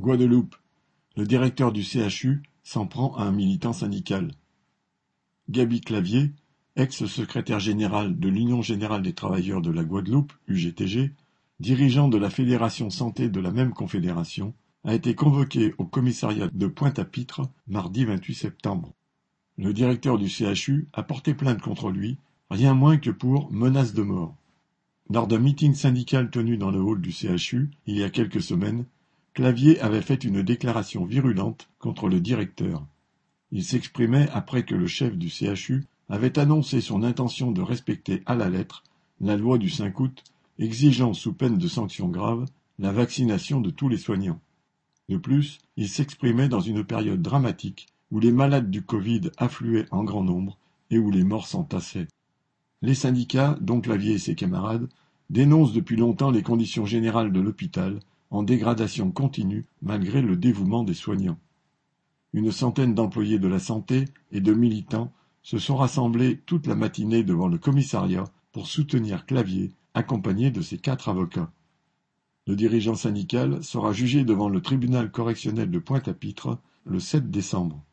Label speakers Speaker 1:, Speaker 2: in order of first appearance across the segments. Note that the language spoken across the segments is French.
Speaker 1: Guadeloupe, le directeur du CHU s'en prend à un militant syndical. Gaby Clavier, ex-secrétaire général de l'Union générale des travailleurs de la Guadeloupe, UGTG, dirigeant de la Fédération santé de la même confédération, a été convoqué au commissariat de Pointe-à-Pitre mardi 28 septembre. Le directeur du CHU a porté plainte contre lui, rien moins que pour menace de mort. Lors d'un meeting syndical tenu dans le hall du CHU il y a quelques semaines, Clavier avait fait une déclaration virulente contre le directeur. Il s'exprimait après que le chef du CHU avait annoncé son intention de respecter à la lettre la loi du 5 août exigeant sous peine de sanctions graves la vaccination de tous les soignants. De plus, il s'exprimait dans une période dramatique où les malades du Covid affluaient en grand nombre et où les morts s'entassaient. Les syndicats, dont Clavier et ses camarades, dénoncent depuis longtemps les conditions générales de l'hôpital, en dégradation continue malgré le dévouement des soignants. Une centaine d'employés de la santé et de militants se sont rassemblés toute la matinée devant le commissariat pour soutenir Clavier, accompagné de ses quatre avocats. Le dirigeant syndical sera jugé devant le tribunal correctionnel de Pointe-à-Pitre le 7 décembre.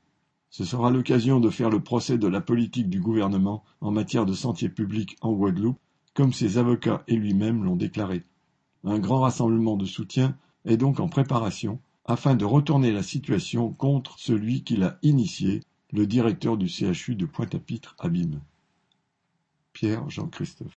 Speaker 1: Ce sera l'occasion de faire le procès de la politique du gouvernement en matière de sentiers publics en Guadeloupe, comme ses avocats et lui-même l'ont déclaré. Un grand rassemblement de soutien est donc en préparation afin de retourner la situation contre celui qui l'a initié, le directeur du CHU de Pointe-à-Pitre Abîme. Pierre Jean-Christophe.